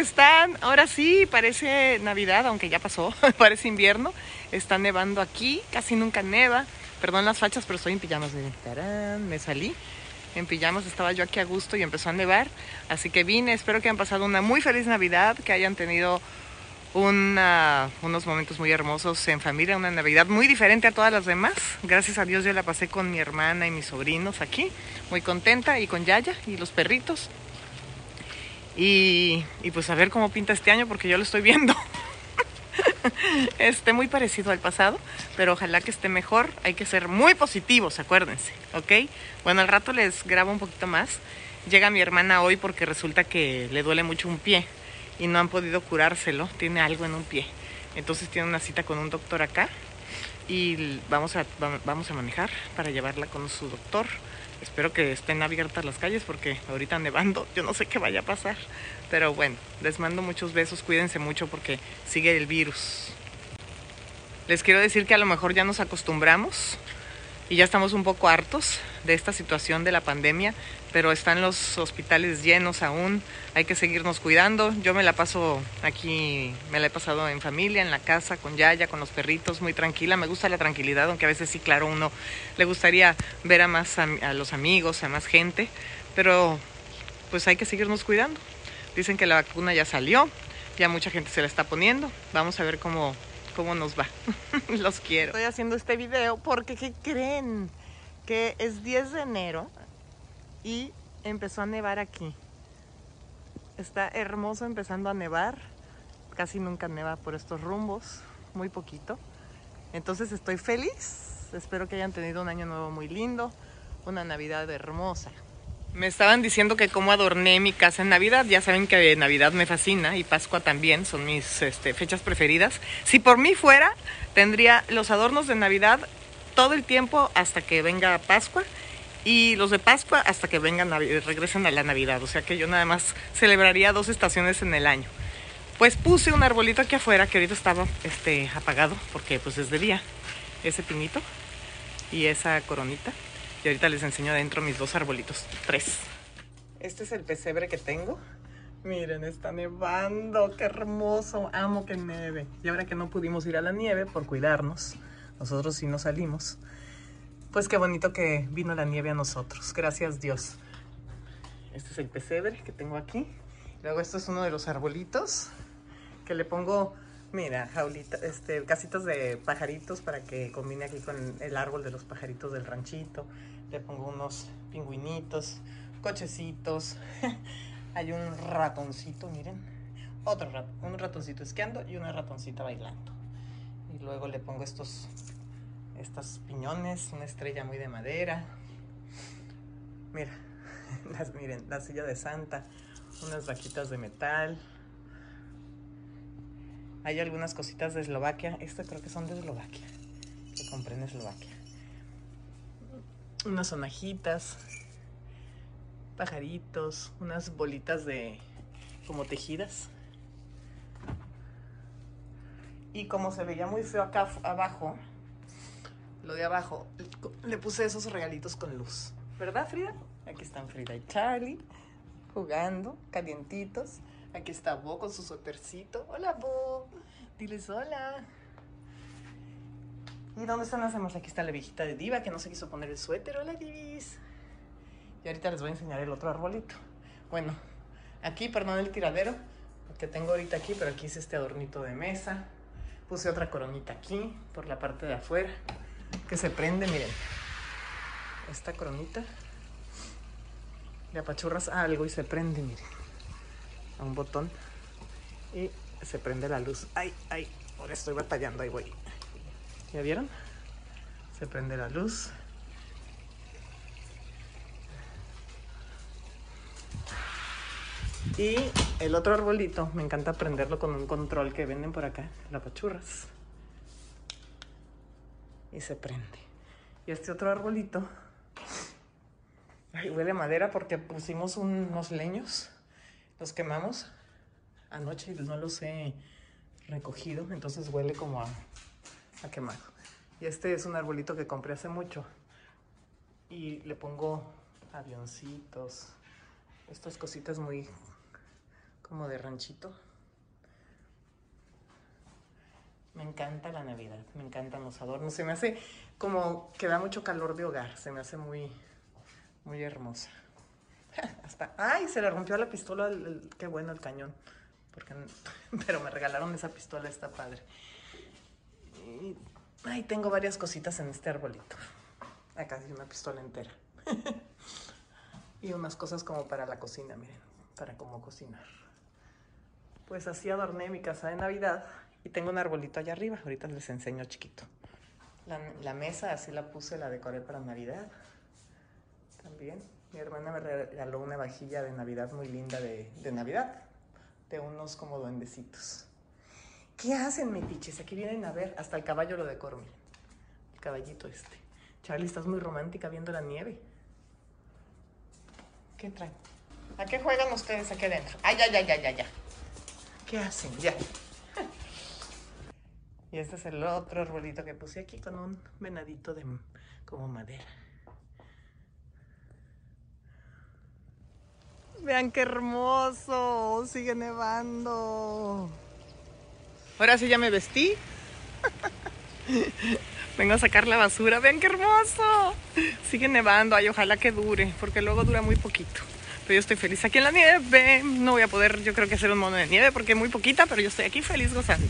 están? Ahora sí, parece Navidad, aunque ya pasó, parece invierno. Está nevando aquí, casi nunca neva. Perdón las fachas, pero estoy en pijamas. Tarán, me salí. En pijamas estaba yo aquí a gusto y empezó a nevar. Así que vine, espero que hayan pasado una muy feliz Navidad, que hayan tenido una, unos momentos muy hermosos en familia, una Navidad muy diferente a todas las demás. Gracias a Dios yo la pasé con mi hermana y mis sobrinos aquí, muy contenta, y con Yaya y los perritos. Y, pues a ver cómo pinta este año porque yo lo estoy viendo. esté muy parecido al pasado, pero ojalá que esté mejor. Hay que ser muy positivos, acuérdense, ¿ok? Bueno, al rato les grabo un poquito más. Llega mi hermana hoy porque resulta que le duele mucho un pie y no han podido curárselo. Tiene algo en un pie. Entonces tiene una cita con un doctor acá y vamos a, vamos a manejar para llevarla con su doctor. Espero que estén abiertas las calles porque ahorita nevando, yo no sé qué vaya a pasar. Pero bueno, les mando muchos besos, cuídense mucho porque sigue el virus. Les quiero decir que a lo mejor ya nos acostumbramos y ya estamos un poco hartos de esta situación de la pandemia, pero están los hospitales llenos aún, hay que seguirnos cuidando. Yo me la paso aquí, me la he pasado en familia, en la casa, con Yaya, con los perritos, muy tranquila. Me gusta la tranquilidad, aunque a veces sí, claro, uno le gustaría ver a más a, a los amigos, a más gente, pero pues hay que seguirnos cuidando. Dicen que la vacuna ya salió, ya mucha gente se la está poniendo. Vamos a ver cómo, cómo nos va. Los quiero. Estoy haciendo este video porque, ¿qué creen? Que es 10 de enero y empezó a nevar aquí. Está hermoso empezando a nevar. Casi nunca neva por estos rumbos, muy poquito. Entonces estoy feliz. Espero que hayan tenido un año nuevo muy lindo, una Navidad hermosa. Me estaban diciendo que cómo adorné mi casa en Navidad. Ya saben que Navidad me fascina y Pascua también, son mis este, fechas preferidas. Si por mí fuera, tendría los adornos de Navidad todo el tiempo hasta que venga Pascua y los de Pascua hasta que vengan regresen a la Navidad. O sea que yo nada más celebraría dos estaciones en el año. Pues puse un arbolito aquí afuera que ahorita estaba este, apagado porque pues es de día. Ese pinito y esa coronita. Y ahorita les enseño adentro mis dos arbolitos. Tres. Este es el pesebre que tengo. Miren, está nevando. Qué hermoso. Amo que nieve. Y ahora que no pudimos ir a la nieve por cuidarnos, nosotros sí nos salimos. Pues qué bonito que vino la nieve a nosotros. Gracias Dios. Este es el pesebre que tengo aquí. Luego esto es uno de los arbolitos que le pongo Mira, jaulita, este, casitas de pajaritos para que combine aquí con el árbol de los pajaritos del ranchito. Le pongo unos pingüinitos, cochecitos. Hay un ratoncito, miren. Otro rat un ratoncito esquiando y una ratoncita bailando. Y luego le pongo estos, estos piñones, una estrella muy de madera. Mira, las, miren, la silla de Santa, unas vaquitas de metal. Hay algunas cositas de Eslovaquia. Estas creo que son de Eslovaquia. Que compré en Eslovaquia. Unas sonajitas. Pajaritos. Unas bolitas de... como tejidas. Y como se veía muy feo acá abajo, lo de abajo, le puse esos regalitos con luz. ¿Verdad, Frida? Aquí están Frida y Charlie jugando, calientitos. Aquí está Bo con su suétercito. Hola, Bo. Diles hola. ¿Y dónde están las demás? Aquí está la viejita de Diva que no se quiso poner el suéter. Hola, Divis. Y ahorita les voy a enseñar el otro arbolito. Bueno, aquí, perdón el tiradero, que tengo ahorita aquí, pero aquí es este adornito de mesa. Puse otra coronita aquí, por la parte de afuera, que se prende, miren. Esta coronita. Le apachurras algo y se prende, miren. A un botón. Y se prende la luz. Ay, ay, ahora estoy batallando, ahí voy. ¿Ya vieron? Se prende la luz. Y el otro arbolito, me encanta prenderlo con un control que venden por acá, la pachurras. Y se prende. Y este otro arbolito, ay, huele madera porque pusimos unos leños, los quemamos anoche y no los he recogido, entonces huele como a, a quemado. Y este es un arbolito que compré hace mucho. Y le pongo avioncitos, estas cositas muy como de ranchito. Me encanta la Navidad, me encantan los adornos. Se me hace como que da mucho calor de hogar, se me hace muy, muy hermosa. Ay, se le rompió la pistola, qué bueno el cañón. Pero me regalaron esa pistola, está padre. Y, ay, tengo varias cositas en este arbolito. Acá hay una pistola entera. y unas cosas como para la cocina, miren, para cómo cocinar. Pues así adorné mi casa de Navidad y tengo un arbolito allá arriba, ahorita les enseño chiquito. La, la mesa así la puse, la decoré para Navidad. También mi hermana me regaló una vajilla de Navidad muy linda de, Navidad, de unos como duendecitos. ¿Qué hacen, mi piches? Aquí vienen a ver, hasta el caballo lo decoro, miren. El caballito este. Charlie, estás muy romántica viendo la nieve. ¿Qué traen? ¿A qué juegan ustedes aquí adentro? Ay, ya, ya, ya, ya, ya. ¿Qué hacen? Ya. Y este es el otro arbolito que puse aquí con un venadito de como madera. Vean qué hermoso, sigue nevando. Ahora sí ya me vestí. Vengo a sacar la basura. Vean qué hermoso. Sigue nevando. Ay, ojalá que dure, porque luego dura muy poquito. Pero yo estoy feliz aquí en la nieve. No voy a poder, yo creo que hacer un mono de nieve porque es muy poquita, pero yo estoy aquí feliz gozando.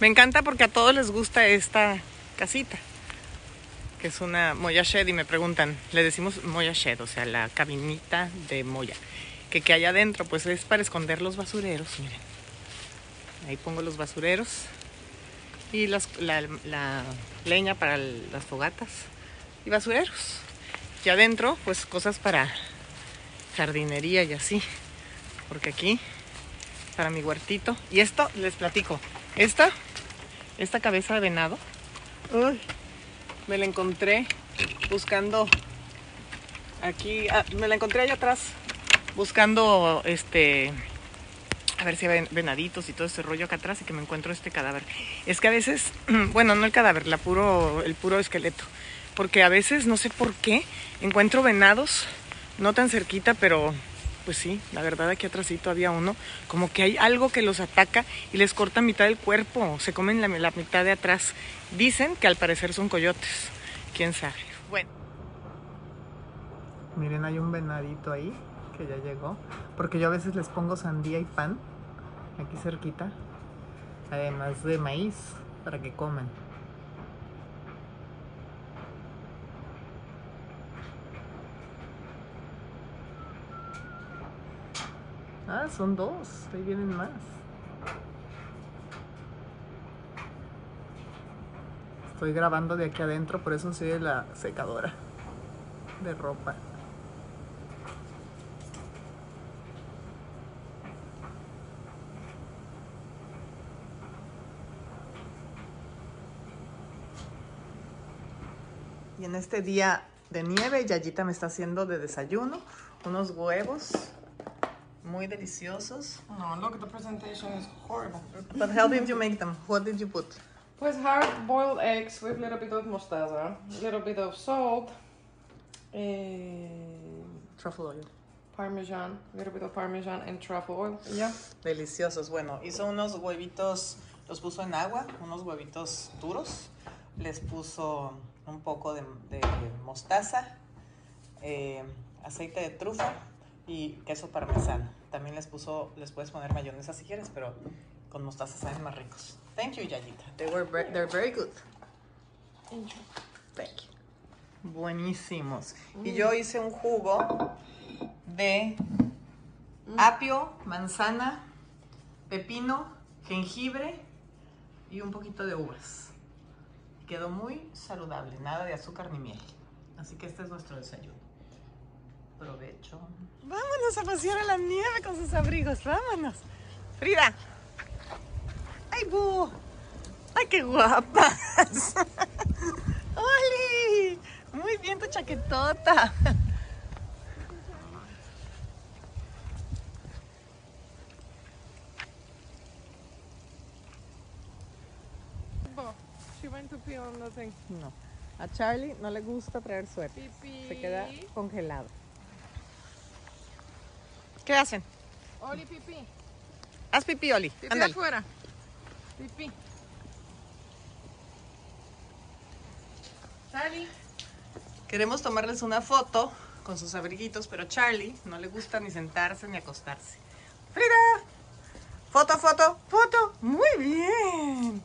Me encanta porque a todos les gusta esta casita, que es una Moya Shed y me preguntan, le decimos Moya Shed, o sea, la cabinita de Moya, que que hay adentro, pues es para esconder los basureros, miren. Ahí pongo los basureros y la, la leña para las fogatas y basureros. Y adentro, pues cosas para jardinería y así. Porque aquí, para mi huertito. Y esto, les platico. Esta esta cabeza de venado. Me la encontré buscando aquí, ah, me la encontré allá atrás buscando este a ver si hay venaditos y todo ese rollo acá atrás y que me encuentro este cadáver. Es que a veces, bueno, no el cadáver, la puro, el puro esqueleto. Porque a veces, no sé por qué, encuentro venados, no tan cerquita, pero pues sí, la verdad aquí atrásito había uno, como que hay algo que los ataca y les corta mitad del cuerpo, se comen la, la mitad de atrás. Dicen que al parecer son coyotes, quién sabe. Bueno. Miren, hay un venadito ahí que ya llegó, porque yo a veces les pongo sandía y pan aquí cerquita, además de maíz para que coman. Son dos. Ahí vienen más. Estoy grabando de aquí adentro, por eso sigue la secadora de ropa. Y en este día de nieve, Yayita me está haciendo de desayuno unos huevos muy deliciosos. No, look, the presentation is horrible. But how did you make them? What did you put? Pues hard boiled eggs with a little bit of mostaza, a little bit of salt, and truffle oil. Parmesan, a little bit of parmesan and truffle oil. Yeah. Deliciosos. Bueno, hizo unos huevitos, los puso en agua, unos huevitos duros. Les puso un poco de, de mostaza, eh, aceite de trufa y queso parmesano. También les puso, les puedes poner mayonesa si quieres, pero con mostaza saben más ricos. Thank you, Yayita. They were they're very good. Thank you. Thank you. Buenísimos. Y yo hice un jugo de apio, manzana, pepino, jengibre y un poquito de uvas. Quedó muy saludable, nada de azúcar ni miel. Así que este es nuestro desayuno. Provecho. Vámonos a pasear a la nieve con sus abrigos. Vámonos. Frida. ¡Ay, bu! ¡Ay, qué guapas! ¡Oli! Muy bien tu chaquetota. She went to pee on the thing. No. A Charlie no le gusta traer suerte. Se queda congelado. ¿Qué hacen? Oli, pipí. Haz pipí, Oli. Pipí Andale. afuera. Pipí. Charlie. Queremos tomarles una foto con sus abriguitos, pero Charlie no le gusta ni sentarse ni acostarse. Frida. Foto, foto, foto. Muy bien.